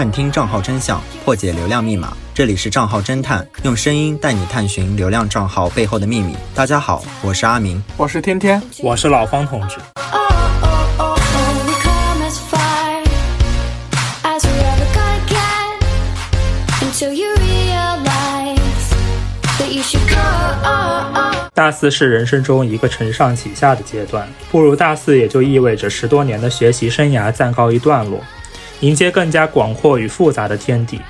探听账号真相，破解流量密码。这里是账号侦探，用声音带你探寻流量账号背后的秘密。大家好，我是阿明，我是天天，我是老方同志。大四是人生中一个承上启下的阶段，步入大四也就意味着十多年的学习生涯暂告一段落，迎接更加广阔与复杂的天地。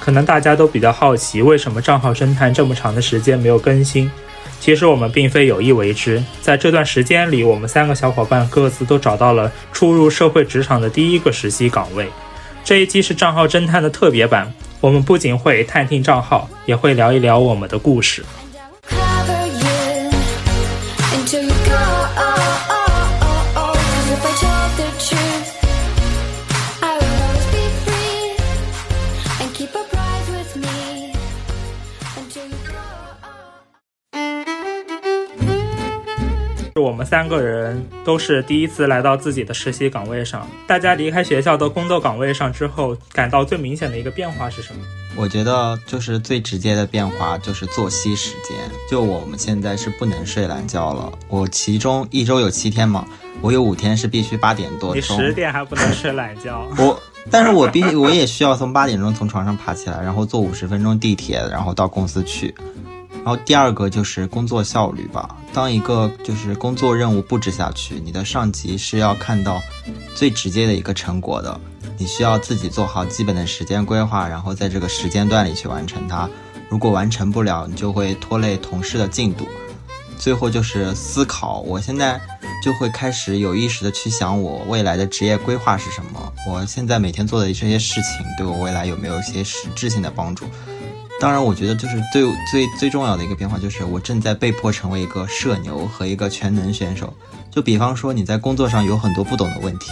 可能大家都比较好奇，为什么账号侦探这么长的时间没有更新？其实我们并非有意为之，在这段时间里，我们三个小伙伴各自都找到了初入社会职场的第一个实习岗位。这一期是账号侦探的特别版，我们不仅会探听账号，也会聊一聊我们的故事。我们三个人都是第一次来到自己的实习岗位上。大家离开学校的工作岗位上之后，感到最明显的一个变化是什么？我觉得就是最直接的变化就是作息时间。就我们现在是不能睡懒觉了。我其中一周有七天嘛，我有五天是必须八点多。你十点还不能睡懒觉？我，但是我必我也需要从八点钟从床上爬起来，然后坐五十分钟地铁，然后到公司去。然后第二个就是工作效率吧。当一个就是工作任务布置下去，你的上级是要看到最直接的一个成果的。你需要自己做好基本的时间规划，然后在这个时间段里去完成它。如果完成不了，你就会拖累同事的进度。最后就是思考，我现在就会开始有意识的去想我未来的职业规划是什么。我现在每天做的这些事情，对我未来有没有一些实质性的帮助？当然，我觉得就是最最最重要的一个变化，就是我正在被迫成为一个社牛和一个全能选手。就比方说，你在工作上有很多不懂的问题，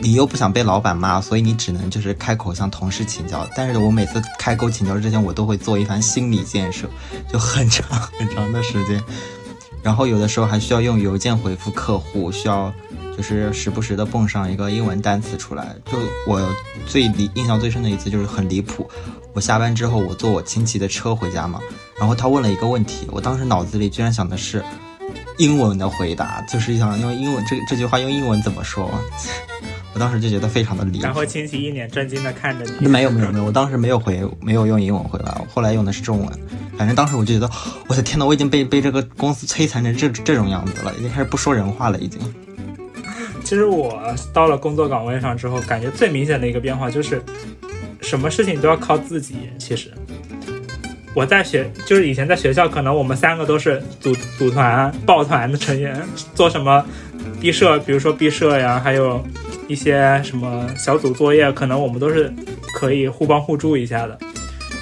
你又不想被老板骂，所以你只能就是开口向同事请教。但是我每次开口请教之前，我都会做一番心理建设，就很长很长的时间。然后有的时候还需要用邮件回复客户，需要。就是时不时的蹦上一个英文单词出来，就我最离印象最深的一次就是很离谱。我下班之后，我坐我亲戚的车回家嘛，然后他问了一个问题，我当时脑子里居然想的是英文的回答，就是想用英文这这句话用英文怎么说？我当时就觉得非常的离谱。然后亲戚一脸震惊的看着你。没有没有没有，我当时没有回，没有用英文回答，后来用的是中文。反正当时我就觉得，我的天呐，我已经被被这个公司摧残成这这种样子了，已经开始不说人话了，已经。其实我到了工作岗位上之后，感觉最明显的一个变化就是，什么事情都要靠自己。其实我在学，就是以前在学校，可能我们三个都是组组团、抱团的成员，做什么毕设，比如说毕设呀，还有一些什么小组作业，可能我们都是可以互帮互助一下的。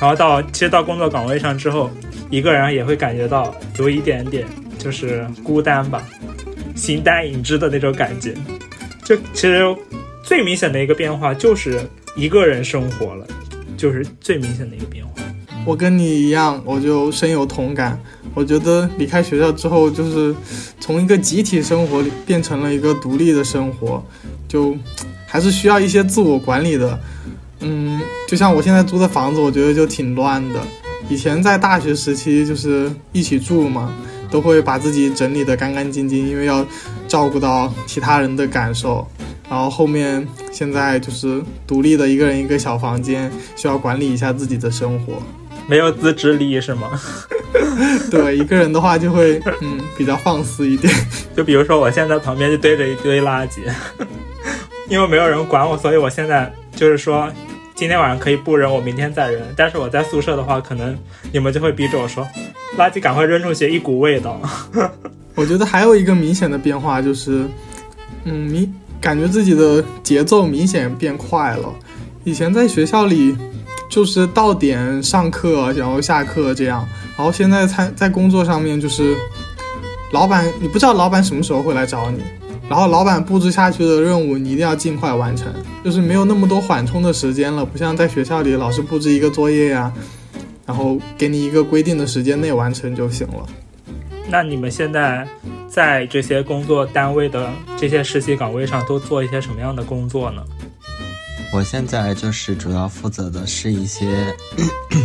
然后到其实到工作岗位上之后，一个人也会感觉到有一点点就是孤单吧。形单影只的那种感觉，就其实最明显的一个变化就是一个人生活了，就是最明显的一个变化。我跟你一样，我就深有同感。我觉得离开学校之后，就是从一个集体生活变成了一个独立的生活，就还是需要一些自我管理的。嗯，就像我现在租的房子，我觉得就挺乱的。以前在大学时期就是一起住嘛。都会把自己整理得干干净净，因为要照顾到其他人的感受。然后后面现在就是独立的一个人一个小房间，需要管理一下自己的生活，没有自制力是吗？对，一个人的话就会嗯比较放肆一点。就比如说我现在旁边就堆着一堆垃圾，因为没有人管我，所以我现在就是说。今天晚上可以不扔，我明天再扔。但是我在宿舍的话，可能你们就会逼着我说，垃圾赶快扔出去，一股味道。我觉得还有一个明显的变化就是，嗯，明感觉自己的节奏明显变快了。以前在学校里，就是到点上课，然后下课这样。然后现在在在工作上面，就是老板，你不知道老板什么时候会来找你。然后老板布置下去的任务，你一定要尽快完成，就是没有那么多缓冲的时间了，不像在学校里老师布置一个作业呀，然后给你一个规定的时间内完成就行了。那你们现在在这些工作单位的这些实习岗位上都做一些什么样的工作呢？我现在就是主要负责的是一些，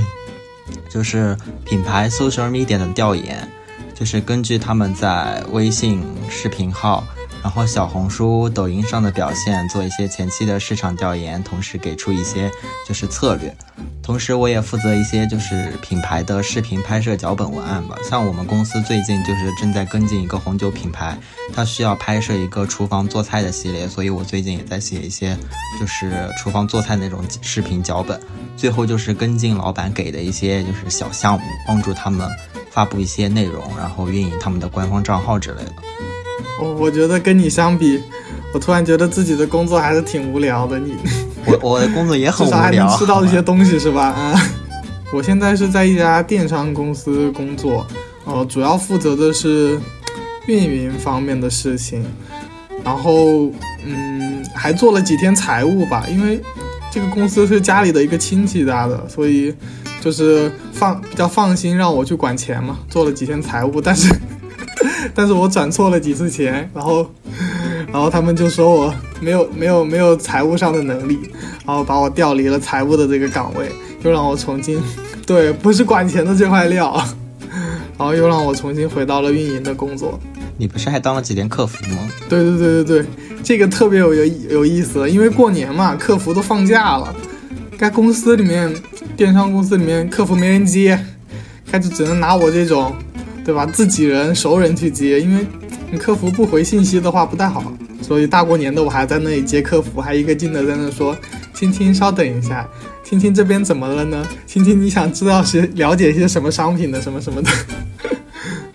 就是品牌 social media 的调研，就是根据他们在微信视频号。然后小红书、抖音上的表现，做一些前期的市场调研，同时给出一些就是策略。同时，我也负责一些就是品牌的视频拍摄脚本文案吧。像我们公司最近就是正在跟进一个红酒品牌，它需要拍摄一个厨房做菜的系列，所以我最近也在写一些就是厨房做菜那种视频脚本。最后就是跟进老板给的一些就是小项目，帮助他们发布一些内容，然后运营他们的官方账号之类的。我我觉得跟你相比，我突然觉得自己的工作还是挺无聊的。你，我我的工作也很无聊，至少还能吃到 一些东西是吧？啊，我现在是在一家电商公司工作，呃，主要负责的是运营方面的事情，然后嗯，还做了几天财务吧，因为这个公司是家里的一个亲戚搭的，所以就是放比较放心让我去管钱嘛，做了几天财务，但是。但是我转错了几次钱，然后，然后他们就说我没有没有没有财务上的能力，然后把我调离了财务的这个岗位，又让我重新，对，不是管钱的这块料，然后又让我重新回到了运营的工作。你不是还当了几天客服吗？对对对对对，这个特别有有有意思，因为过年嘛，客服都放假了，该公司里面电商公司里面客服没人接，开始只能拿我这种。对吧？自己人、熟人去接，因为你客服不回信息的话不太好。所以大过年的我还在那里接客服，还一个劲的在那说：“青青，稍等一下，青青这边怎么了呢？青青，你想知道是了解一些什么商品的，什么什么的。”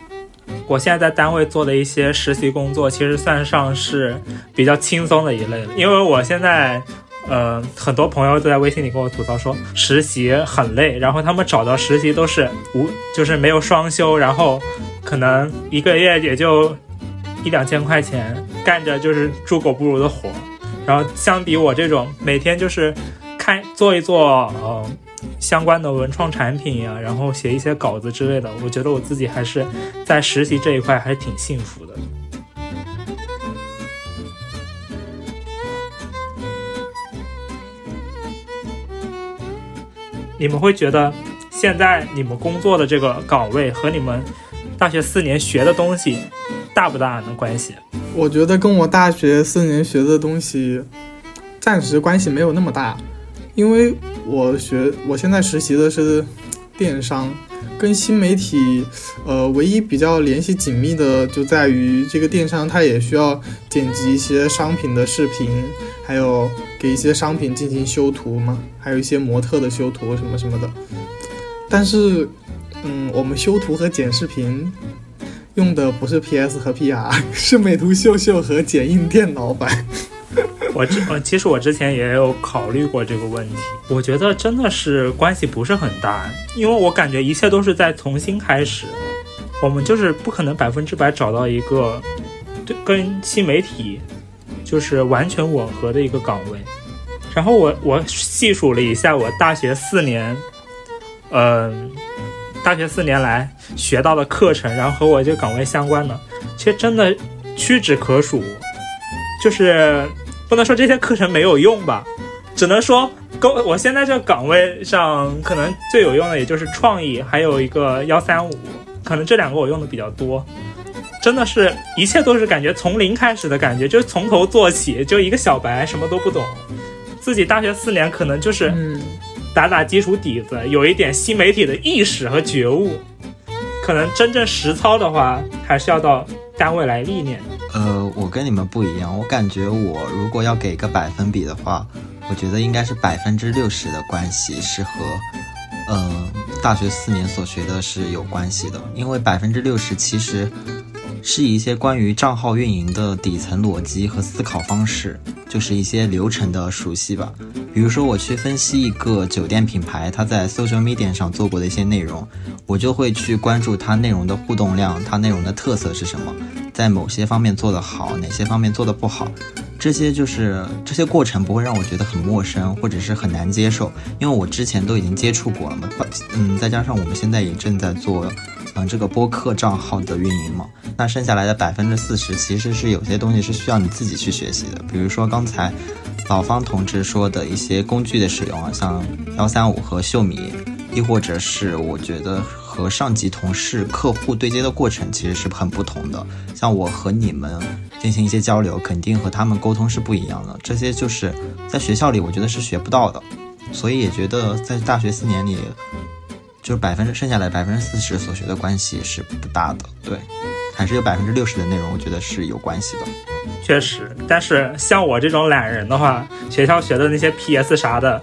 我现在在单位做的一些实习工作，其实算上是比较轻松的一类了，因为我现在。呃，很多朋友都在微信里跟我吐槽说实习很累，然后他们找到实习都是无，就是没有双休，然后可能一个月也就一两千块钱，干着就是猪狗不如的活。然后相比我这种每天就是看做一做呃相关的文创产品呀，然后写一些稿子之类的，我觉得我自己还是在实习这一块还是挺幸福的。你们会觉得现在你们工作的这个岗位和你们大学四年学的东西大不大的关系？我觉得跟我大学四年学的东西暂时关系没有那么大，因为我学我现在实习的是电商，跟新媒体呃唯一比较联系紧密的就在于这个电商它也需要剪辑一些商品的视频。还有给一些商品进行修图嘛，还有一些模特的修图什么什么的。但是，嗯，我们修图和剪视频用的不是 PS 和 PR，是美图秀秀和剪映电脑版。我之呃，其实我之前也有考虑过这个问题，我觉得真的是关系不是很大，因为我感觉一切都是在重新开始，我们就是不可能百分之百找到一个对跟新媒体。就是完全吻合的一个岗位，然后我我细数了一下我大学四年，嗯，大学四年来学到的课程，然后和我这个岗位相关的，其实真的屈指可数。就是不能说这些课程没有用吧，只能说跟我现在这个岗位上可能最有用的也就是创意，还有一个幺三五，可能这两个我用的比较多。真的是一切都是感觉从零开始的感觉，就是从头做起，就一个小白，什么都不懂。自己大学四年可能就是打打基础底子，有一点新媒体的意识和觉悟。可能真正实操的话，还是要到单位来历练。呃，我跟你们不一样，我感觉我如果要给个百分比的话，我觉得应该是百分之六十的关系是和，呃，大学四年所学的是有关系的，因为百分之六十其实。是一些关于账号运营的底层逻辑和思考方式，就是一些流程的熟悉吧。比如说，我去分析一个酒店品牌，它在 social media 上做过的一些内容，我就会去关注它内容的互动量，它内容的特色是什么，在某些方面做得好，哪些方面做得不好。这些就是这些过程不会让我觉得很陌生，或者是很难接受，因为我之前都已经接触过了嘛。嗯，再加上我们现在也正在做。嗯，这个播客账号的运营嘛，那剩下来的百分之四十其实是有些东西是需要你自己去学习的。比如说刚才，老方同志说的一些工具的使用啊，像幺三五和秀米，亦或者是我觉得和上级同事、客户对接的过程其实是很不同的。像我和你们进行一些交流，肯定和他们沟通是不一样的。这些就是在学校里我觉得是学不到的，所以也觉得在大学四年里，就百分之剩下来百分之四十所学的关系是不大的。对，还是有百分之六十的内容，我觉得是有关系的。确实，但是像我这种懒人的话，学校学的那些 PS 啥的，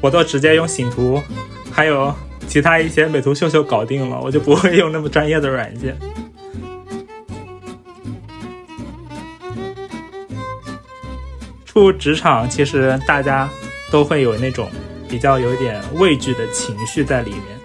我都直接用醒图，还有其他一些美图秀秀搞定了，我就不会用那么专业的软件。出职场，其实大家都会有那种比较有点畏惧的情绪在里面。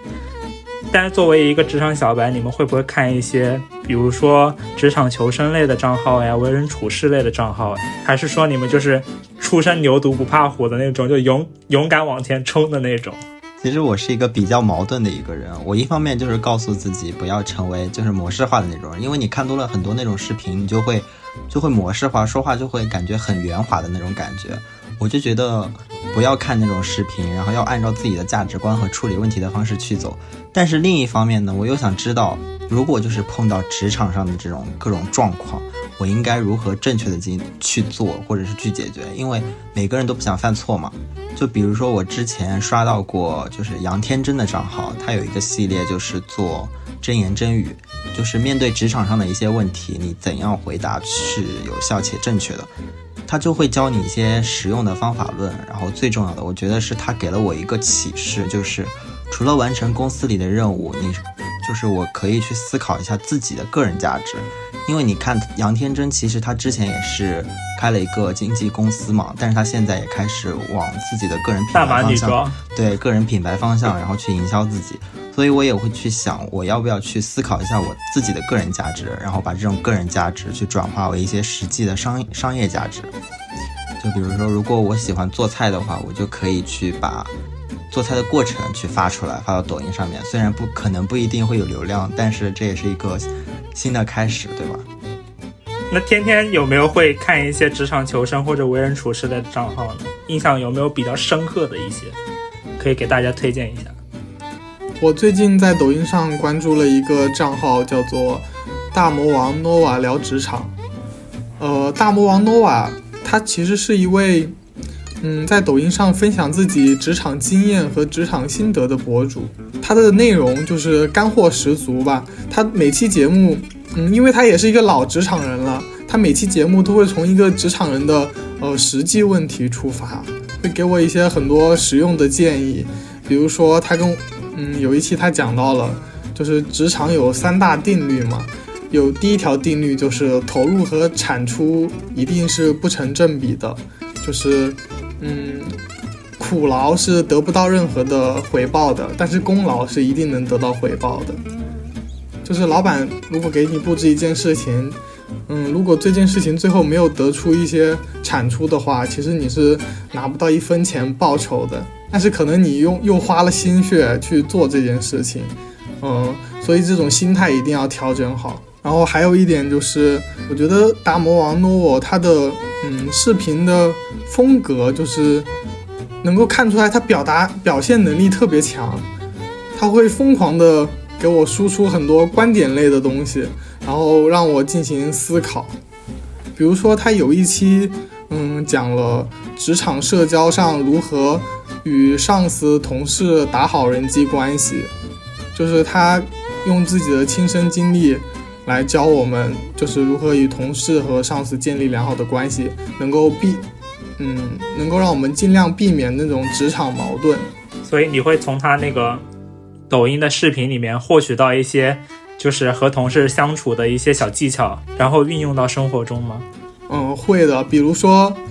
但是作为一个职场小白，你们会不会看一些，比如说职场求生类的账号呀，为人处事类的账号？还是说你们就是初生牛犊不怕虎的那种，就勇勇敢往前冲的那种？其实我是一个比较矛盾的一个人，我一方面就是告诉自己不要成为就是模式化的那种人，因为你看多了很多那种视频，你就会就会模式化，说话就会感觉很圆滑的那种感觉。我就觉得不要看那种视频，然后要按照自己的价值观和处理问题的方式去走。但是另一方面呢，我又想知道，如果就是碰到职场上的这种各种状况，我应该如何正确的进行去做，或者是去解决？因为每个人都不想犯错嘛。就比如说我之前刷到过，就是杨天真的账号，他有一个系列就是做真言真语，就是面对职场上的一些问题，你怎样回答是有效且正确的。他就会教你一些实用的方法论，然后最重要的，我觉得是他给了我一个启示，就是除了完成公司里的任务，你就是我可以去思考一下自己的个人价值。因为你看杨天真，其实他之前也是开了一个经纪公司嘛，但是他现在也开始往自己的个人品牌方向，对个人品牌方向，然后去营销自己。所以我也会去想，我要不要去思考一下我自己的个人价值，然后把这种个人价值去转化为一些实际的商商业价值。就比如说，如果我喜欢做菜的话，我就可以去把做菜的过程去发出来，发到抖音上面。虽然不可能不一定会有流量，但是这也是一个新的开始，对吧？那天天有没有会看一些职场求生或者为人处事的账号呢？印象有没有比较深刻的一些，可以给大家推荐一下？我最近在抖音上关注了一个账号，叫做“大魔王 nova 聊职场”。呃，大魔王 nova 他其实是一位，嗯，在抖音上分享自己职场经验和职场心得的博主。他的内容就是干货十足吧。他每期节目，嗯，因为他也是一个老职场人了，他每期节目都会从一个职场人的呃实际问题出发，会给我一些很多实用的建议。比如说，他跟嗯，有一期他讲到了，就是职场有三大定律嘛，有第一条定律就是投入和产出一定是不成正比的，就是嗯，苦劳是得不到任何的回报的，但是功劳是一定能得到回报的。就是老板如果给你布置一件事情，嗯，如果这件事情最后没有得出一些产出的话，其实你是拿不到一分钱报酬的。但是可能你用又花了心血去做这件事情，嗯，所以这种心态一定要调整好。然后还有一点就是，我觉得大魔王 Novo 他的嗯视频的风格就是能够看出来他表达表现能力特别强，他会疯狂的给我输出很多观点类的东西，然后让我进行思考。比如说他有一期嗯讲了职场社交上如何。与上司、同事打好人际关系，就是他用自己的亲身经历来教我们，就是如何与同事和上司建立良好的关系，能够避，嗯，能够让我们尽量避免那种职场矛盾。所以你会从他那个抖音的视频里面获取到一些，就是和同事相处的一些小技巧，然后运用到生活中吗？嗯，会的。比如说。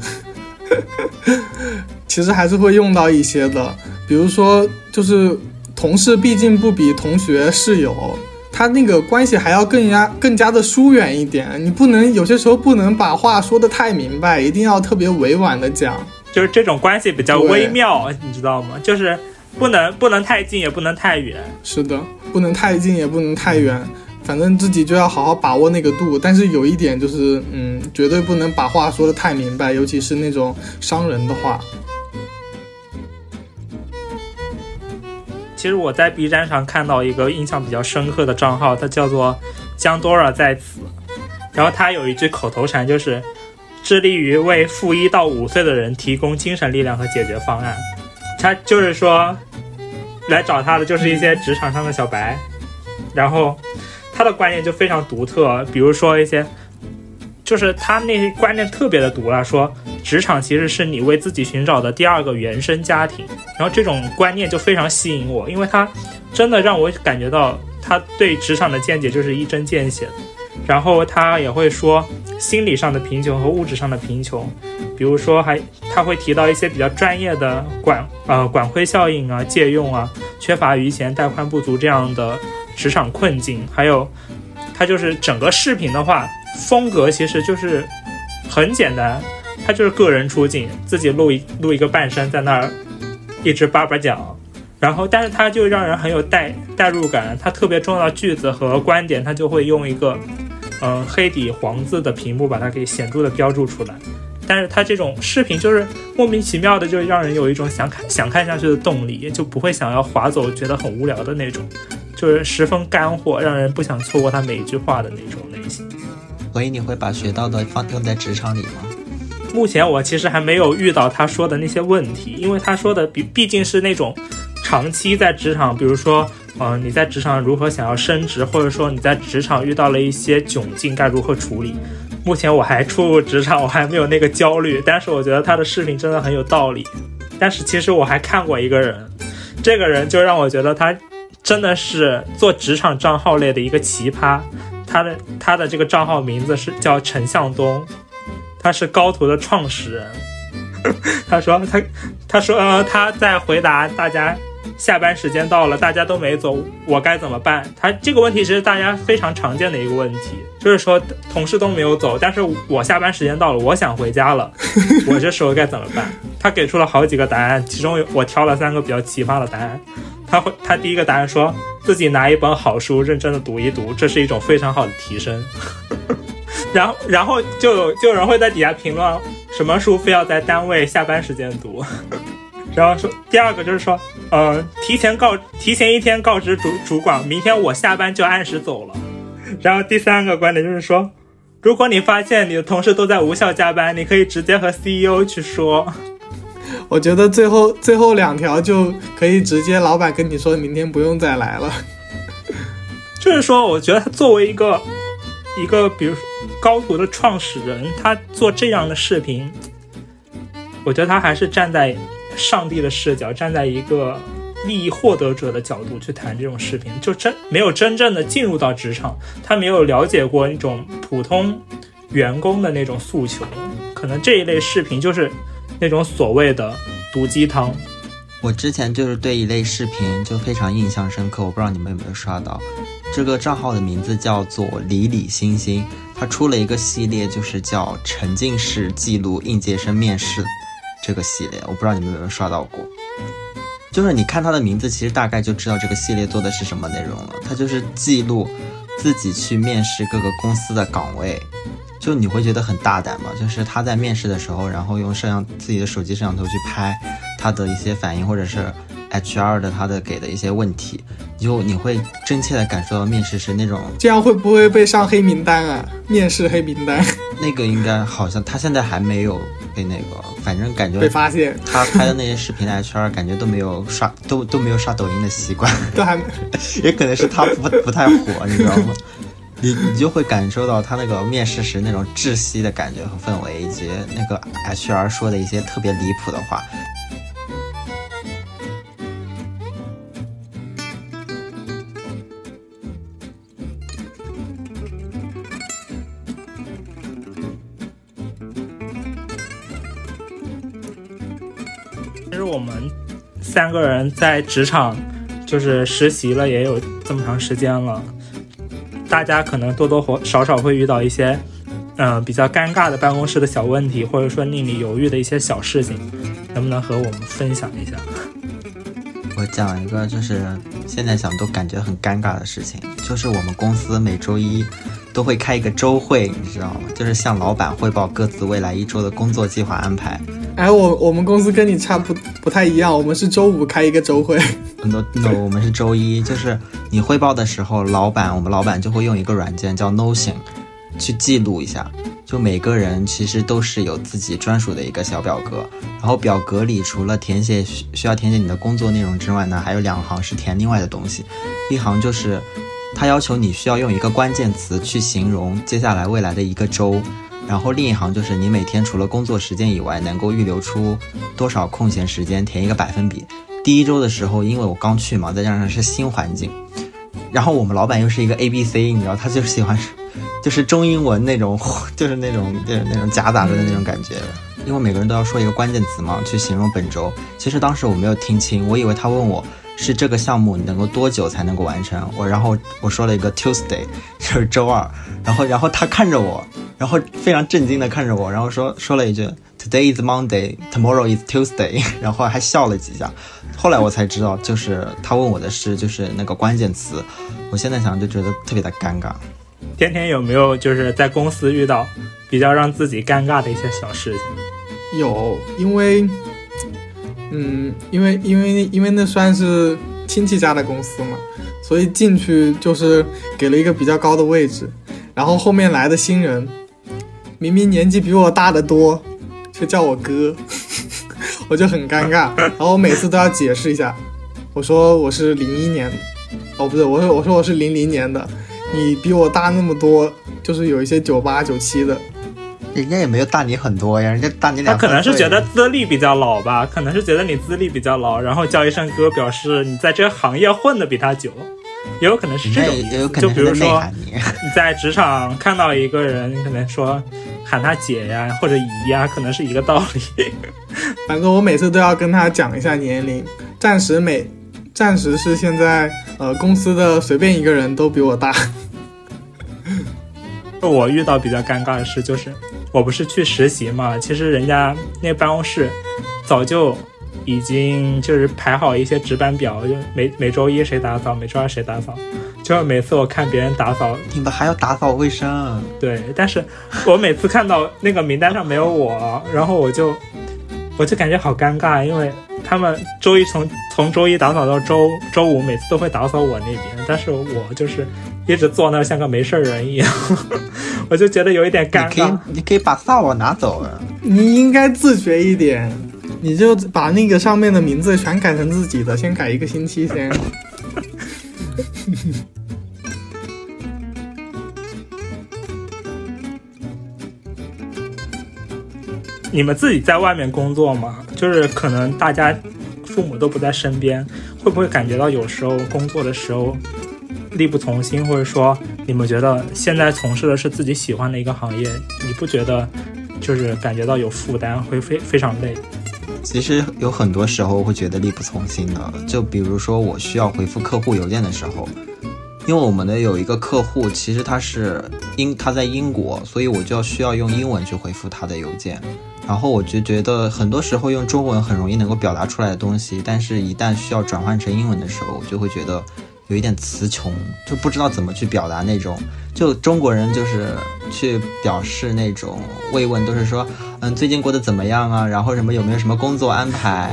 其实还是会用到一些的，比如说，就是同事毕竟不比同学、室友，他那个关系还要更加更加的疏远一点。你不能有些时候不能把话说的太明白，一定要特别委婉的讲。就是这种关系比较微妙，你知道吗？就是不能不能太近，也不能太远。是的，不能太近，也不能太远。反正自己就要好好把握那个度。但是有一点就是，嗯，绝对不能把话说的太明白，尤其是那种伤人的话。其实我在 B 站上看到一个印象比较深刻的账号，它叫做江多尔在此，然后他有一句口头禅就是。致力于为负一到五岁的人提供精神力量和解决方案。他就是说，来找他的就是一些职场上的小白，然后他的观念就非常独特。比如说一些，就是他那些观念特别的毒辣，说职场其实是你为自己寻找的第二个原生家庭。然后这种观念就非常吸引我，因为他真的让我感觉到他对职场的见解就是一针见血。然后他也会说。心理上的贫穷和物质上的贫穷，比如说还他会提到一些比较专业的管呃管窥效应啊、借用啊、缺乏余钱、带宽不足这样的职场困境，还有他就是整个视频的话风格其实就是很简单，他就是个人出镜，自己录一录一个半身在那儿一直叭叭讲，然后但是他就让人很有代代入感，他特别重要的句子和观点他就会用一个。嗯，黑底黄字的屏幕把它给显著的标注出来，但是它这种视频就是莫名其妙的，就让人有一种想看想看下去的动力，就不会想要划走，觉得很无聊的那种，就是十分干货，让人不想错过他每一句话的那种类型。所以你会把学到的放用在职场里吗？目前我其实还没有遇到他说的那些问题，因为他说的毕毕竟是那种长期在职场，比如说。嗯，你在职场如何想要升职，或者说你在职场遇到了一些窘境，该如何处理？目前我还初入职场，我还没有那个焦虑。但是我觉得他的视频真的很有道理。但是其实我还看过一个人，这个人就让我觉得他真的是做职场账号类的一个奇葩。他的他的这个账号名字是叫陈向东，他是高途的创始人。他说他他说他在回答大家。下班时间到了，大家都没走，我该怎么办？他这个问题其实大家非常常见的一个问题，就是说同事都没有走，但是我下班时间到了，我想回家了，我这时候该怎么办？他给出了好几个答案，其中有我挑了三个比较奇葩的答案。他会，他第一个答案说自己拿一本好书认真的读一读，这是一种非常好的提升。然后，然后就有就有人会在底下评论，什么书非要在单位下班时间读？然后说第二个就是说，呃，提前告提前一天告知主主管，明天我下班就按时走了。然后第三个观点就是说，如果你发现你的同事都在无效加班，你可以直接和 CEO 去说。我觉得最后最后两条就可以直接老板跟你说明天不用再来了。就是说，我觉得他作为一个一个比如说高途的创始人，他做这样的视频，我觉得他还是站在。上帝的视角，站在一个利益获得者的角度去谈这种视频，就真没有真正的进入到职场，他没有了解过那种普通员工的那种诉求，可能这一类视频就是那种所谓的毒鸡汤。我之前就是对一类视频就非常印象深刻，我不知道你们有没有刷到，这个账号的名字叫做李李星星，他出了一个系列，就是叫沉浸式记录应届生面试。这个系列我不知道你们有没有刷到过，就是你看他的名字，其实大概就知道这个系列做的是什么内容了。他就是记录自己去面试各个公司的岗位，就你会觉得很大胆嘛？就是他在面试的时候，然后用摄像自己的手机摄像头去拍他的一些反应，或者是 HR 的他的给的一些问题，就你会真切的感受到面试是那种。这样会不会被上黑名单啊？面试黑名单？那个应该好像他现在还没有。被那个，反正感觉被发现，他拍的那些视频的 HR 感觉都没有刷，都都没有刷抖音的习惯，都还，也可能是他不不太火，你知道吗？你你就会感受到他那个面试时那种窒息的感觉和氛围，以及那个 HR 说的一些特别离谱的话。三个人在职场就是实习了，也有这么长时间了，大家可能多多少少会遇到一些，嗯，比较尴尬的办公室的小问题，或者说令你犹豫的一些小事情，能不能和我们分享一下？我讲一个，就是现在想都感觉很尴尬的事情，就是我们公司每周一都会开一个周会，你知道吗？就是向老板汇报各自未来一周的工作计划安排。哎，我我们公司跟你差不不太一样，我们是周五开一个周会。no no，我们是周一，就是你汇报的时候，老板我们老板就会用一个软件叫 Notion 去记录一下。就每个人其实都是有自己专属的一个小表格，然后表格里除了填写需需要填写你的工作内容之外呢，还有两行是填另外的东西，一行就是他要求你需要用一个关键词去形容接下来未来的一个周，然后另一行就是你每天除了工作时间以外能够预留出多少空闲时间，填一个百分比。第一周的时候，因为我刚去嘛，再加上是新环境，然后我们老板又是一个 A B C，你知道他就喜欢。就是中英文那种，就是那种，就是那种夹杂着的那种感觉。因为每个人都要说一个关键词嘛，去形容本周。其实当时我没有听清，我以为他问我是这个项目能够多久才能够完成。我然后我说了一个 Tuesday，就是周二。然后然后他看着我，然后非常震惊的看着我，然后说说了一句 Today is Monday，Tomorrow is Tuesday，然后还笑了几下。后来我才知道，就是他问我的是就是那个关键词。我现在想就觉得特别的尴尬。天天有没有就是在公司遇到比较让自己尴尬的一些小事情？有，因为，嗯，因为因为因为那算是亲戚家的公司嘛，所以进去就是给了一个比较高的位置，然后后面来的新人，明明年纪比我大得多，却叫我哥，我就很尴尬，然后我每次都要解释一下，我说我是零一年，哦不对，我说我说我是零零年的。你比我大那么多，就是有一些九八九七的，人家也没有大你很多呀，人家大你两。他可能是觉得资历比较老吧，可能是觉得你资历比较老，然后叫一声哥，表示你在这个行业混的比他久，也有可能是这种意思。就比如说 你在职场看到一个人，可能说喊他姐呀或者姨呀，可能是一个道理。反正我每次都要跟他讲一下年龄，暂时每暂时是现在呃公司的随便一个人都比我大。我遇到比较尴尬的事就是，我不是去实习嘛，其实人家那办公室早就已经就是排好一些值班表，就每每周一谁打扫，每周二谁打扫。就是每次我看别人打扫，你们还要打扫卫生？对，但是我每次看到那个名单上没有我，然后我就我就感觉好尴尬，因为他们周一从从周一打扫到周周五，每次都会打扫我那边，但是我就是。一直坐那儿像个没事人一样，我就觉得有一点尴尬。你可以，你可以把扫把拿走啊！你应该自觉一点，你就把那个上面的名字全改成自己的，先改一个星期先。你们自己在外面工作吗？就是可能大家父母都不在身边，会不会感觉到有时候工作的时候？力不从心，或者说你们觉得现在从事的是自己喜欢的一个行业，你不觉得就是感觉到有负担，会非非常累？其实有很多时候会觉得力不从心的，就比如说我需要回复客户邮件的时候，因为我们的有一个客户，其实他是英他在英国，所以我就要需要用英文去回复他的邮件，然后我就觉得很多时候用中文很容易能够表达出来的东西，但是一旦需要转换成英文的时候，我就会觉得。有一点词穷，就不知道怎么去表达那种。就中国人就是去表示那种慰问，都是说，嗯，最近过得怎么样啊？然后什么有没有什么工作安排？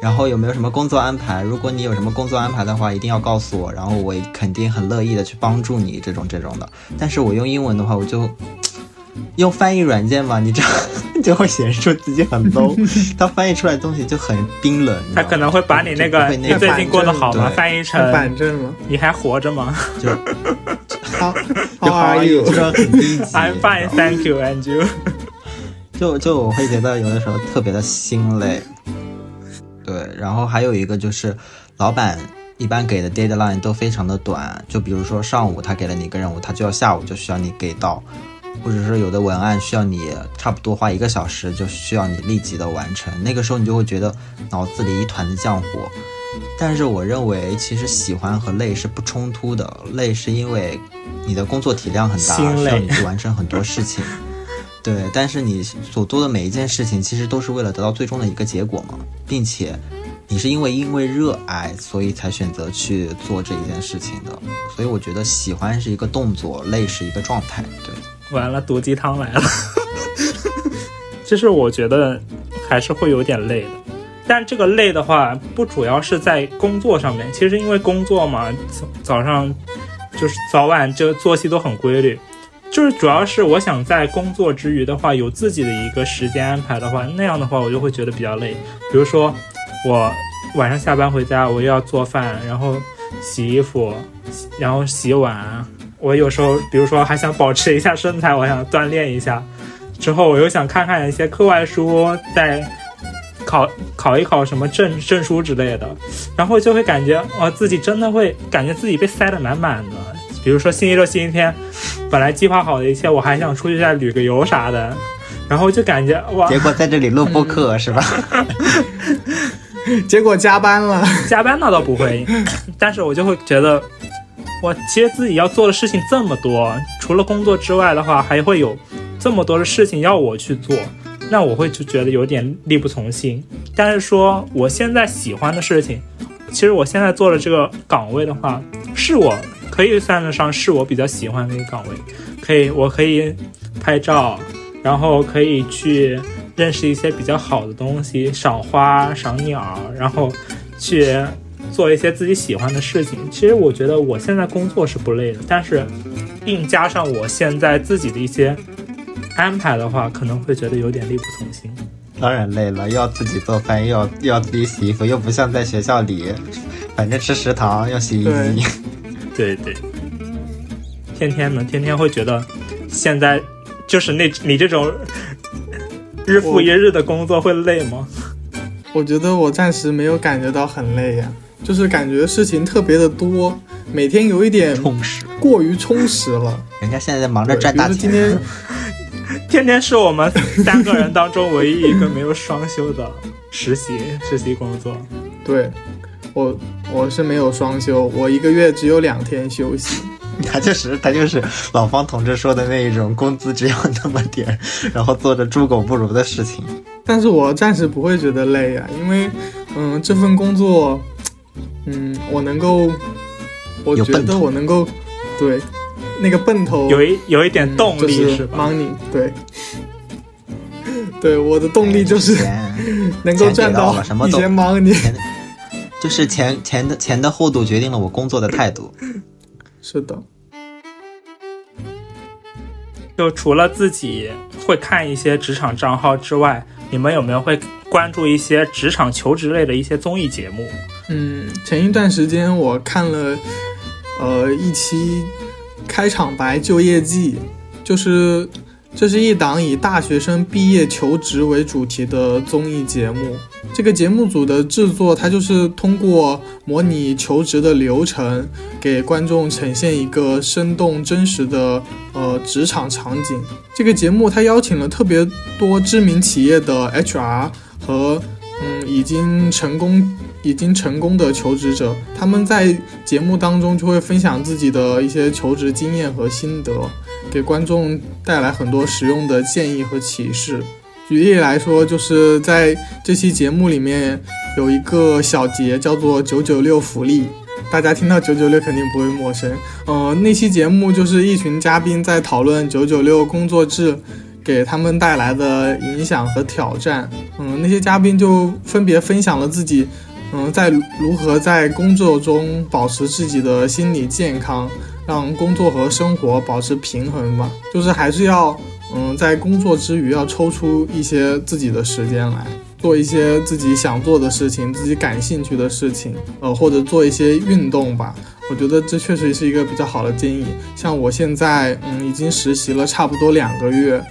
然后有没有什么工作安排？如果你有什么工作安排的话，一定要告诉我，然后我肯定很乐意的去帮助你这种这种的。但是我用英文的话，我就。用翻译软件嘛，你这样 就会显示出自己很 low，它翻译出来的东西就很冰冷。它可能会把你那个你最近过得好吗翻译成反正了，你还活着吗？就 好，How are you？就很低级。I'm fine, thank you, and you？就就我会觉得有的时候特别的心累。对，然后还有一个就是，老板一般给的 deadline 都非常的短，就比如说上午他给了你一个任务，他就要下午就需要你给到。或者说有的文案需要你差不多花一个小时，就需要你立即的完成。那个时候你就会觉得脑子里一团的浆糊。但是我认为，其实喜欢和累是不冲突的。累是因为你的工作体量很大，需要你去完成很多事情。对，但是你所做的每一件事情，其实都是为了得到最终的一个结果嘛，并且。你是因为因为热爱，所以才选择去做这一件事情的。所以我觉得喜欢是一个动作，累是一个状态。对，完了，毒鸡汤来了。其实我觉得还是会有点累的，但这个累的话，不主要是在工作上面。其实因为工作嘛，早早上就是早晚这作息都很规律，就是主要是我想在工作之余的话，有自己的一个时间安排的话，那样的话我就会觉得比较累。比如说我晚上下班回家，我又要做饭，然后洗衣服，然后洗碗。我有时候，比如说还想保持一下身材，我想锻炼一下。之后我又想看看一些课外书，再考考一考什么证证书之类的，然后就会感觉我，自己真的会感觉自己被塞得满满的。比如说星期六、星期天，本来计划好的一切，我还想出去再旅个游啥的，然后就感觉哇，结果在这里录播课是吧？结果加班了，加班那倒不会，但是我就会觉得，我其实自己要做的事情这么多，除了工作之外的话，还会有。这么多的事情要我去做，那我会就觉得有点力不从心。但是说我现在喜欢的事情，其实我现在做的这个岗位的话，是我可以算得上是我比较喜欢的一个岗位。可以，我可以拍照，然后可以去认识一些比较好的东西，赏花、赏鸟，然后去做一些自己喜欢的事情。其实我觉得我现在工作是不累的，但是硬加上我现在自己的一些。安排的话，可能会觉得有点力不从心。当然累了，又要自己做饭，又要又要自己洗衣服，又不像在学校里，反正吃食堂要洗衣机。对 对，天天呢，天天会觉得现在就是那你这种日复一日的工作会累吗？我觉得我暂时没有感觉到很累呀，就是感觉事情特别的多，每天有一点充实，过于充实了。人家现在在忙着赚大钱。今天 天天是我们三个人当中唯一一个没有双休的实习实习工作。对，我我是没有双休，我一个月只有两天休息。他就是他就是老方同志说的那一种，工资只有那么点，然后做着猪狗不如的事情。但是我暂时不会觉得累啊，因为嗯，这份工作，嗯，我能够，我觉得我能够，对。那个奔头有一有一点动力是 money，对，对，我的动力就是能够赚到一些 money，就是钱钱的钱的厚度决定了我工作的态度。是的，就除了自己会看一些职场账号之外，你们有没有会关注一些职场求职类的一些综艺节目？嗯，前一段时间我看了呃一期。开场白就业季，就是这是一档以大学生毕业求职为主题的综艺节目。这个节目组的制作，它就是通过模拟求职的流程，给观众呈现一个生动真实的呃职场场景。这个节目它邀请了特别多知名企业的 HR 和嗯已经成功。已经成功的求职者，他们在节目当中就会分享自己的一些求职经验和心得，给观众带来很多实用的建议和启示。举例来说，就是在这期节目里面有一个小节叫做“九九六福利”，大家听到“九九六”肯定不会陌生。呃，那期节目就是一群嘉宾在讨论“九九六”工作制给他们带来的影响和挑战。嗯，那些嘉宾就分别分享了自己。嗯，在如何在工作中保持自己的心理健康，让工作和生活保持平衡吧。就是还是要，嗯，在工作之余要抽出一些自己的时间来做一些自己想做的事情，自己感兴趣的事情，呃，或者做一些运动吧。我觉得这确实是一个比较好的建议。像我现在，嗯，已经实习了差不多两个月，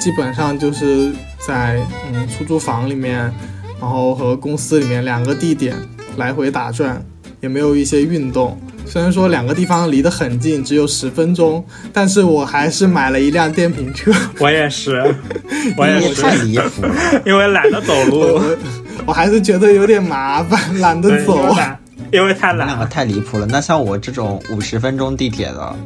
基本上就是在嗯出租房里面。然后和公司里面两个地点来回打转，也没有一些运动。虽然说两个地方离得很近，只有十分钟，但是我还是买了一辆电瓶车。我也是，我也是太离谱了，因为懒得走路，我还是觉得有点麻烦，懒得走。因为太懒，两个太离谱了。那像我这种五十分钟地铁的，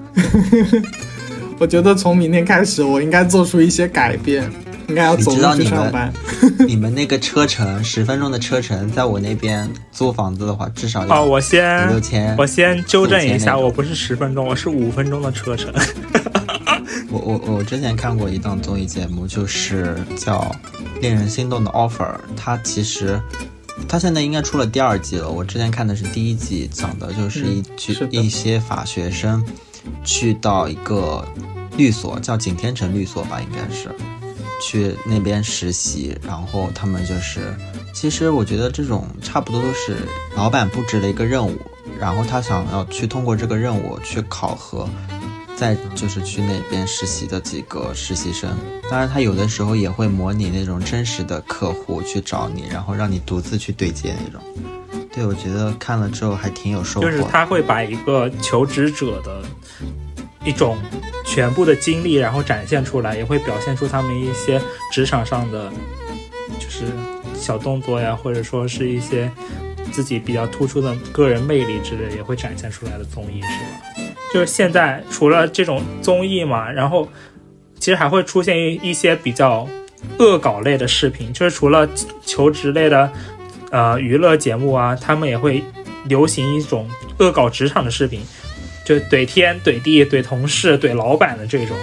我觉得从明天开始，我应该做出一些改变。应该要走路去上班。你们那个车程十分钟的车程，在我那边租房子的话，至少要哦，我先五六千。我先纠正一下，我不是十分钟，我是五分钟的车程。我我我之前看过一档综艺节目，就是叫《令人心动的 offer》，它其实它现在应该出了第二季了。我之前看的是第一季，讲的就是一去一些法学生去到一个律所，叫景天城律所吧，应该是去那边实习，然后他们就是，其实我觉得这种差不多都是老板布置了一个任务，然后他想要去通过这个任务去考核。再就是去那边实习的几个实习生，当然他有的时候也会模拟那种真实的客户去找你，然后让你独自去对接那种。对，我觉得看了之后还挺有收获。就是他会把一个求职者的一种全部的经历，然后展现出来，也会表现出他们一些职场上的就是小动作呀，或者说是一些自己比较突出的个人魅力之类，也会展现出来的综艺，是吧？就是现在除了这种综艺嘛，然后其实还会出现一一些比较恶搞类的视频，就是除了求职类的呃娱乐节目啊，他们也会流行一种恶搞职场的视频，就怼天怼地怼同事怼老板的这种。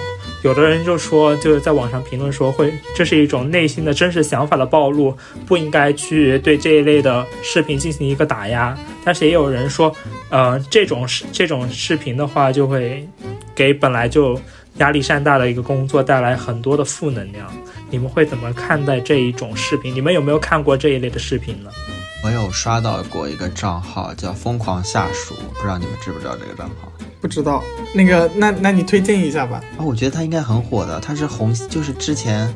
有的人就说，就是在网上评论说，会这是一种内心的真实想法的暴露，不应该去对这一类的视频进行一个打压。但是也有人说，呃，这种视这种视频的话，就会给本来就压力山大的一个工作带来很多的负能量。你们会怎么看待这一种视频？你们有没有看过这一类的视频呢？我有刷到过一个账号叫“疯狂下属”，不知道你们知不知道这个账号？不知道。那个，那那你推荐一下吧。啊，我觉得他应该很火的。他是红，就是之前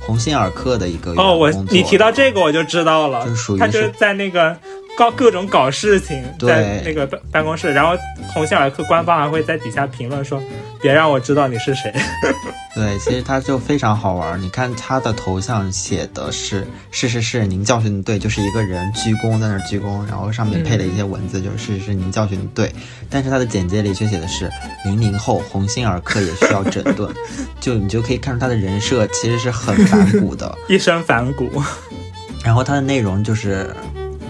鸿星尔克的一个哦，我你提到这个我就知道了，就属于他就是在那个。搞各种搞事情，在那个办办公室，然后鸿星尔克官方还会在底下评论说：“别让我知道你是谁。”对，其实他就非常好玩。你看他的头像写的是“是是是，您教训的对”，就是一个人鞠躬在那鞠躬，然后上面配了一些文字，就是“是是是，您教训的对”。但是他的简介里却写的是“零零后鸿星尔克也需要整顿”，就你就可以看出他的人设其实是很反骨的，一身反骨。然后他的内容就是。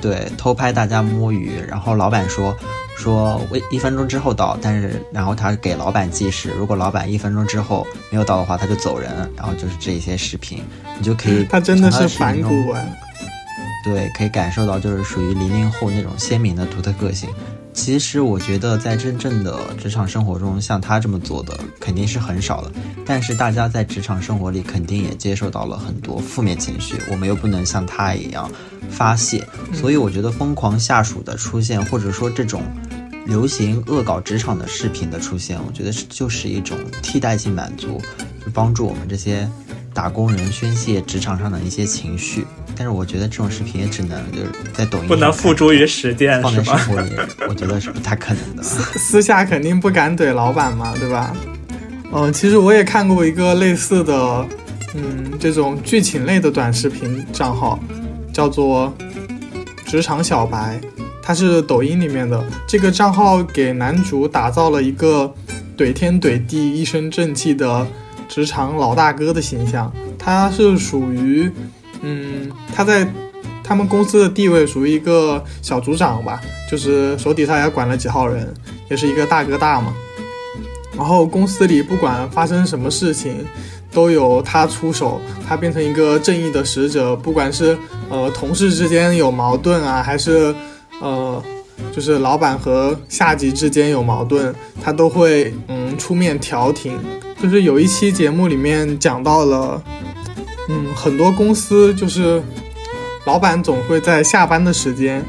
对，偷拍大家摸鱼，然后老板说说我一分钟之后到，但是然后他给老板计时，如果老板一分钟之后没有到的话，他就走人。然后就是这些视频，你就可以他真的是反骨啊。对，可以感受到就是属于零零后那种鲜明的独特个性。其实我觉得，在真正的职场生活中，像他这么做的肯定是很少的。但是大家在职场生活里，肯定也接受到了很多负面情绪。我们又不能像他一样发泄，所以我觉得疯狂下属的出现，或者说这种流行恶搞职场的视频的出现，我觉得是就是一种替代性满足，就帮助我们这些打工人宣泄职场上的一些情绪。但是我觉得这种视频也只能就是在抖音不能付诸于实践，放在生活里，我觉得是不太可能的。私下肯定不敢怼老板嘛，对吧？嗯，其实我也看过一个类似的，嗯，这种剧情类的短视频账号，叫做“职场小白”，它是抖音里面的。这个账号给男主打造了一个怼天怼地、一身正气的职场老大哥的形象。他是属于。嗯，他在他们公司的地位属于一个小组长吧，就是手底下也管了几号人，也是一个大哥大嘛。然后公司里不管发生什么事情，都有他出手，他变成一个正义的使者。不管是呃同事之间有矛盾啊，还是呃就是老板和下级之间有矛盾，他都会嗯出面调停。就是有一期节目里面讲到了。嗯，很多公司就是老板总会在下班的时间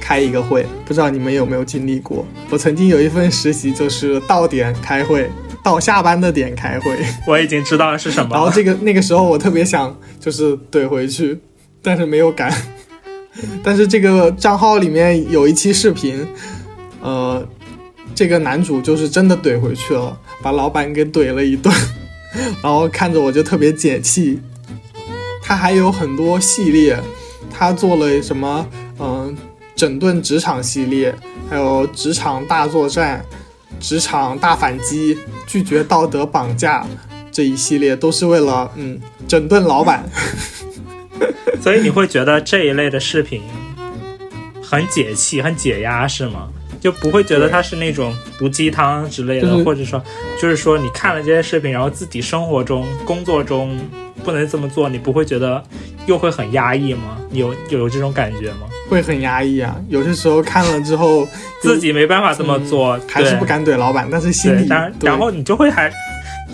开一个会，不知道你们有没有经历过？我曾经有一份实习，就是到点开会，到下班的点开会。我已经知道是什么。然后这个那个时候我特别想就是怼回去，但是没有敢。但是这个账号里面有一期视频，呃，这个男主就是真的怼回去了，把老板给怼了一顿，然后看着我就特别解气。他还有很多系列，他做了什么？嗯，整顿职场系列，还有职场大作战、职场大反击、拒绝道德绑架，这一系列，都是为了嗯整顿老板。所以你会觉得这一类的视频很解气、很解压，是吗？就不会觉得它是那种毒鸡汤之类的，就是或者说，就是说你看了这些视频，然后自己生活中、工作中不能这么做，你不会觉得又会很压抑吗？你有有这种感觉吗？会很压抑啊，有些时候看了之后自己没办法这么做，对还是不敢怼老板，但是心对，里当然，然后你就会还，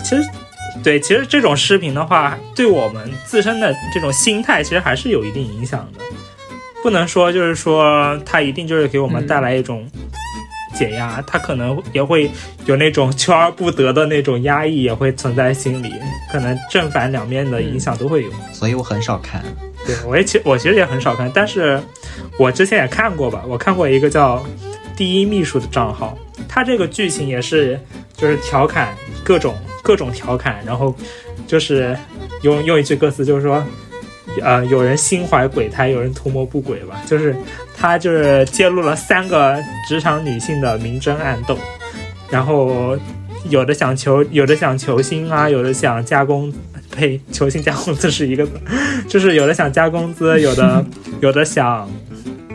其实，对，其实这种视频的话，对我们自身的这种心态，其实还是有一定影响的。不能说就是说它一定就是给我们带来一种解压，它可能也会有那种求而不得的那种压抑，也会存在心里，可能正反两面的影响都会有。所以我很少看。对我也其我其实也很少看，但是我之前也看过吧，我看过一个叫“第一秘书”的账号，它这个剧情也是就是调侃各种各种调侃，然后就是用用一句歌词就是说，呃，有人心怀鬼胎，有人图谋不轨吧，就是他就是揭露了三个职场女性的明争暗斗，然后有的想求，有的想求薪啊，有的想加工。呸，求薪加工资是一个字，就是有的想加工资，有的 有的想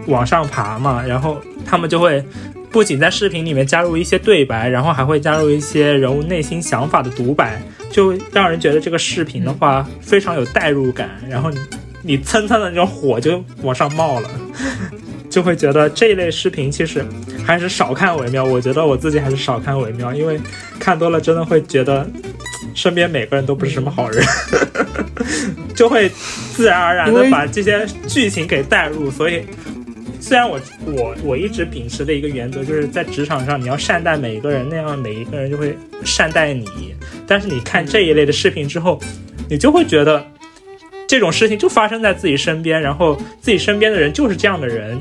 往上爬嘛，然后他们就会不仅在视频里面加入一些对白，然后还会加入一些人物内心想法的独白，就让人觉得这个视频的话非常有代入感，然后你你蹭蹭的那种火就往上冒了，就会觉得这一类视频其实还是少看为妙。我觉得我自己还是少看为妙，因为看多了真的会觉得身边每个人都不是什么好人。就会自然而然的把这些剧情给带入，所以虽然我我我一直秉持的一个原则就是在职场上你要善待每一个人，那样每一个人就会善待你。但是你看这一类的视频之后，你就会觉得这种事情就发生在自己身边，然后自己身边的人就是这样的人，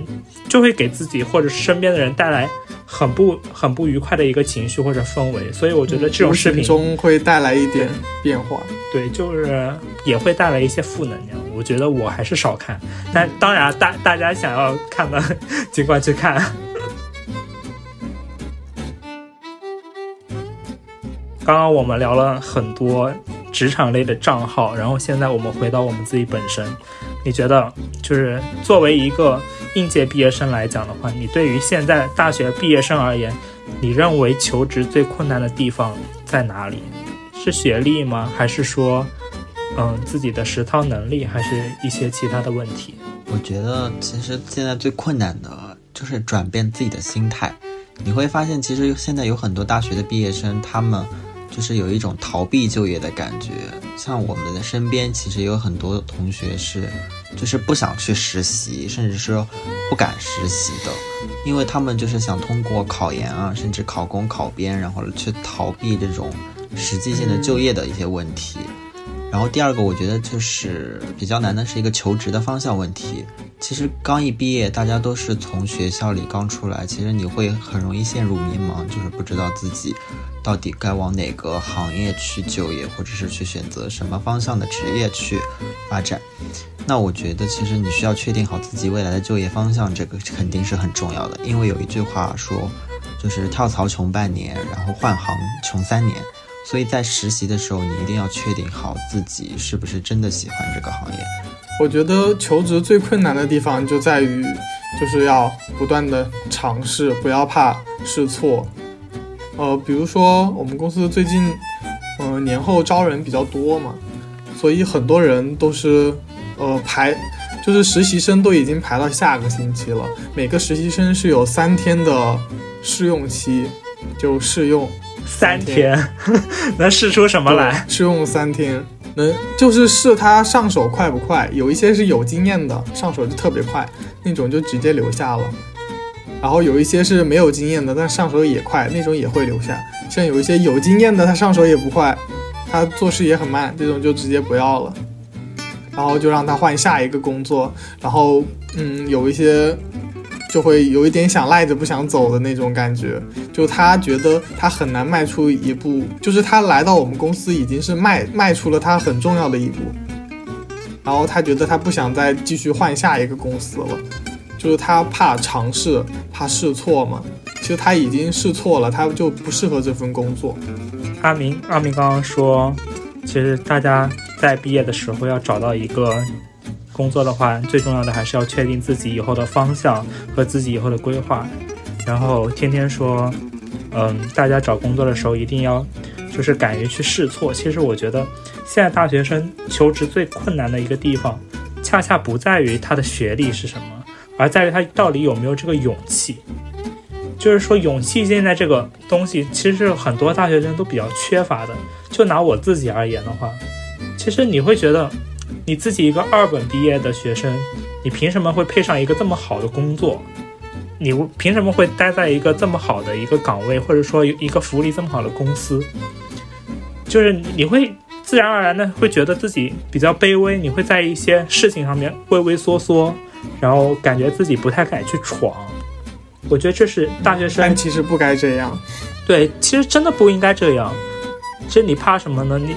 就会给自己或者身边的人带来很不很不愉快的一个情绪或者氛围。所以我觉得这种视频中会带来一点变化。对，就是也会带来一些负能量。我觉得我还是少看，但当然大大家想要看的，尽管去看。刚刚我们聊了很多职场类的账号，然后现在我们回到我们自己本身，你觉得就是作为一个应届毕业生来讲的话，你对于现在大学毕业生而言，你认为求职最困难的地方在哪里？是学历吗？还是说，嗯，自己的实操能力，还是一些其他的问题？我觉得其实现在最困难的就是转变自己的心态。你会发现，其实现在有很多大学的毕业生，他们就是有一种逃避就业的感觉。像我们的身边，其实有很多同学是，就是不想去实习，甚至是不敢实习的，因为他们就是想通过考研啊，甚至考公、考编，然后去逃避这种实际性的就业的一些问题。然后第二个，我觉得就是比较难的是一个求职的方向问题。其实刚一毕业，大家都是从学校里刚出来，其实你会很容易陷入迷茫，就是不知道自己到底该往哪个行业去就业，或者是去选择什么方向的职业去发展。那我觉得，其实你需要确定好自己未来的就业方向，这个肯定是很重要的。因为有一句话说，就是跳槽穷半年，然后换行穷三年。所以在实习的时候，你一定要确定好自己是不是真的喜欢这个行业。我觉得求职最困难的地方就在于，就是要不断的尝试，不要怕试错。呃，比如说我们公司最近，呃，年后招人比较多嘛，所以很多人都是，呃，排，就是实习生都已经排到下个星期了。每个实习生是有三天的试用期，就试用三天 能试出什么来？试用三天，能就是试他上手快不快。有一些是有经验的，上手就特别快，那种就直接留下了。然后有一些是没有经验的，但上手也快，那种也会留下。像有一些有经验的，他上手也不快，他做事也很慢，这种就直接不要了。然后就让他换下一个工作。然后，嗯，有一些就会有一点想赖着不想走的那种感觉，就他觉得他很难迈出一步，就是他来到我们公司已经是迈迈出了他很重要的一步，然后他觉得他不想再继续换下一个公司了，就是他怕尝试，怕试错嘛。其实他已经试错了，他就不适合这份工作。阿明，阿明刚刚说，其实大家在毕业的时候要找到一个工作的话，最重要的还是要确定自己以后的方向和自己以后的规划。然后天天说，嗯，大家找工作的时候一定要就是敢于去试错。其实我觉得现在大学生求职最困难的一个地方，恰恰不在于他的学历是什么，而在于他到底有没有这个勇气。就是说，勇气现在这个东西，其实是很多大学生都比较缺乏的。就拿我自己而言的话，其实你会觉得，你自己一个二本毕业的学生，你凭什么会配上一个这么好的工作？你凭什么会待在一个这么好的一个岗位，或者说一个福利这么好的公司？就是你会自然而然的会觉得自己比较卑微，你会在一些事情上面畏畏缩缩，然后感觉自己不太敢去闯。我觉得这是大学生，但其实不该这样。对，其实真的不应该这样。其实你怕什么呢？你，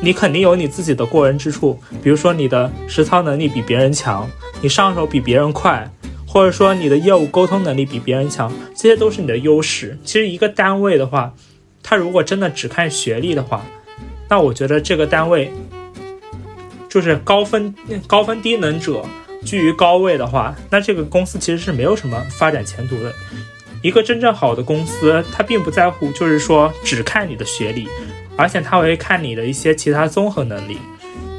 你肯定有你自己的过人之处，比如说你的实操能力比别人强，你上手比别人快，或者说你的业务沟通能力比别人强，这些都是你的优势。其实一个单位的话，他如果真的只看学历的话，那我觉得这个单位就是高分高分低能者。居于高位的话，那这个公司其实是没有什么发展前途的。一个真正好的公司，它并不在乎，就是说只看你的学历，而且它会看你的一些其他综合能力。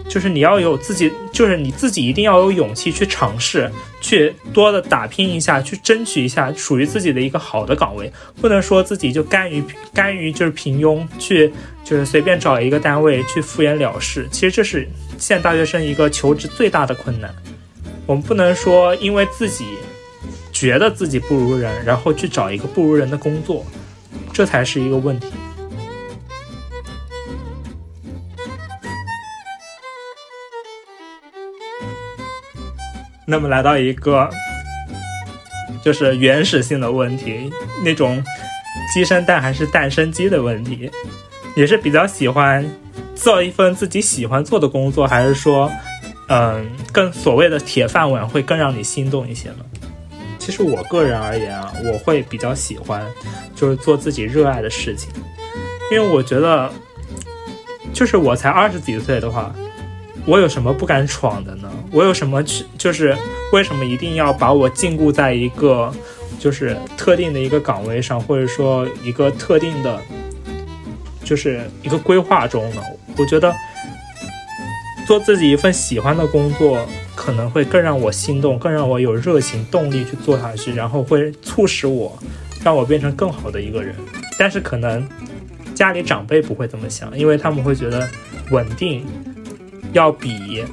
就是你要有自己，就是你自己一定要有勇气去尝试，去多的打拼一下，去争取一下属于自己的一个好的岗位。不能说自己就甘于 甘于就是平庸，去就是随便找一个单位去敷衍了事。其实这是现在大学生一个求职最大的困难。我们不能说因为自己觉得自己不如人，然后去找一个不如人的工作，这才是一个问题。那么来到一个就是原始性的问题，那种鸡生蛋还是蛋生鸡的问题，也是比较喜欢做一份自己喜欢做的工作，还是说？嗯，更所谓的铁饭碗会更让你心动一些呢。其实我个人而言啊，我会比较喜欢，就是做自己热爱的事情，因为我觉得，就是我才二十几岁的话，我有什么不敢闯的呢？我有什么去，就是为什么一定要把我禁锢在一个，就是特定的一个岗位上，或者说一个特定的，就是一个规划中呢？我觉得。做自己一份喜欢的工作，可能会更让我心动，更让我有热情、动力去做下去，然后会促使我，让我变成更好的一个人。但是可能家里长辈不会这么想，因为他们会觉得稳定要比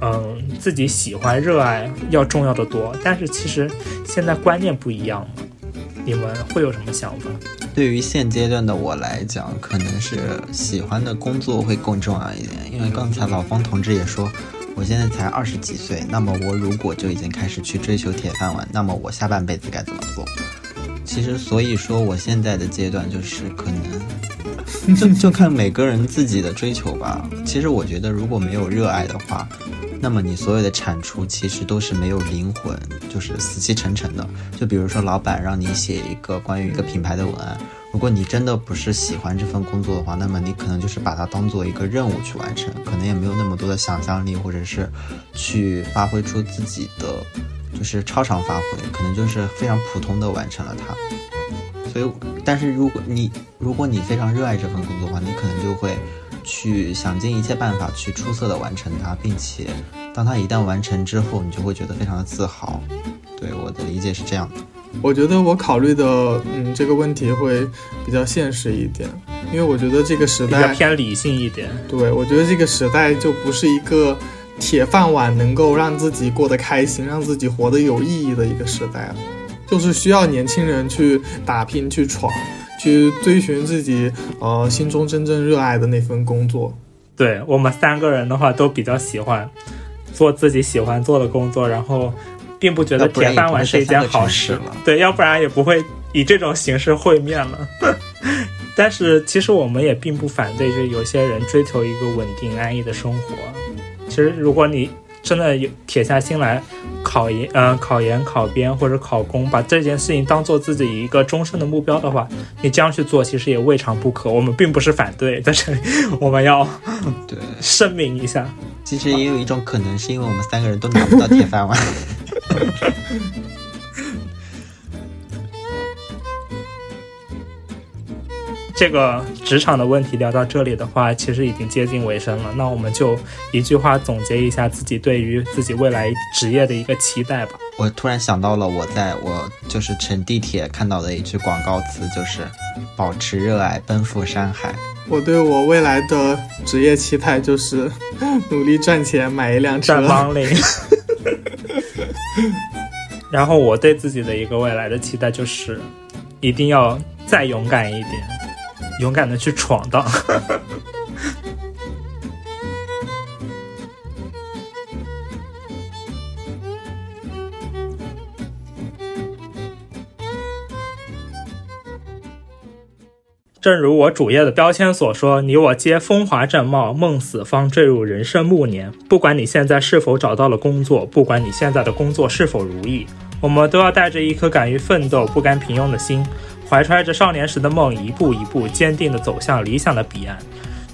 嗯自己喜欢、热爱要重要的多。但是其实现在观念不一样了，你们会有什么想法？对于现阶段的我来讲，可能是喜欢的工作会更重要一点。因为刚才老方同志也说，我现在才二十几岁，那么我如果就已经开始去追求铁饭碗，那么我下半辈子该怎么做？其实，所以说我现在的阶段就是可能，就就看每个人自己的追求吧。其实我觉得，如果没有热爱的话，那么你所有的产出其实都是没有灵魂，就是死气沉沉的。就比如说，老板让你写一个关于一个品牌的文案，如果你真的不是喜欢这份工作的话，那么你可能就是把它当做一个任务去完成，可能也没有那么多的想象力，或者是去发挥出自己的就是超常发挥，可能就是非常普通的完成了它。所以，但是如果你如果你非常热爱这份工作的话，你可能就会。去想尽一切办法去出色的完成它，并且当它一旦完成之后，你就会觉得非常的自豪。对我的理解是这样的。我觉得我考虑的，嗯，这个问题会比较现实一点，因为我觉得这个时代偏理性一点。对，我觉得这个时代就不是一个铁饭碗能够让自己过得开心、让自己活得有意义的一个时代了，就是需要年轻人去打拼、去闯。去追寻自己呃心中真正热爱的那份工作。对我们三个人的话，都比较喜欢做自己喜欢做的工作，然后并不觉得铁饭碗是一件好事。对，要不然也不会以这种形式会面了。但是其实我们也并不反对，就有些人追求一个稳定安逸的生活。其实如果你真的有铁下心来。考研，嗯、考研、考编或者考公，把这件事情当做自己一个终身的目标的话，你这样去做其实也未尝不可。我们并不是反对，在这里我们要对，声明一下。其实也有一种可能，是因为我们三个人都拿不到铁饭碗。这个职场的问题聊到这里的话，其实已经接近尾声了。那我们就一句话总结一下自己对于自己未来职业的一个期待吧。我突然想到了，我在我就是乘地铁看到的一句广告词，就是“保持热爱，奔赴山海我对我未来的职业期待就是努力赚钱买一辆车战。帮令。然后我对自己的一个未来的期待就是，一定要再勇敢一点，勇敢的去闯荡。正如我主页的标签所说，你我皆风华正茂，梦死方坠入人生暮年。不管你现在是否找到了工作，不管你现在的工作是否如意，我们都要带着一颗敢于奋斗、不甘平庸的心，怀揣着少年时的梦，一步一步坚定地走向理想的彼岸。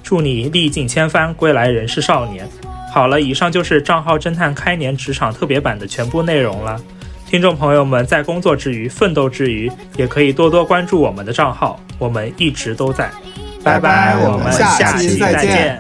祝你历尽千帆，归来仍是少年。好了，以上就是账号侦探开年职场特别版的全部内容了。听众朋友们，在工作之余、奋斗之余，也可以多多关注我们的账号，我们一直都在。拜拜拜我们下期再见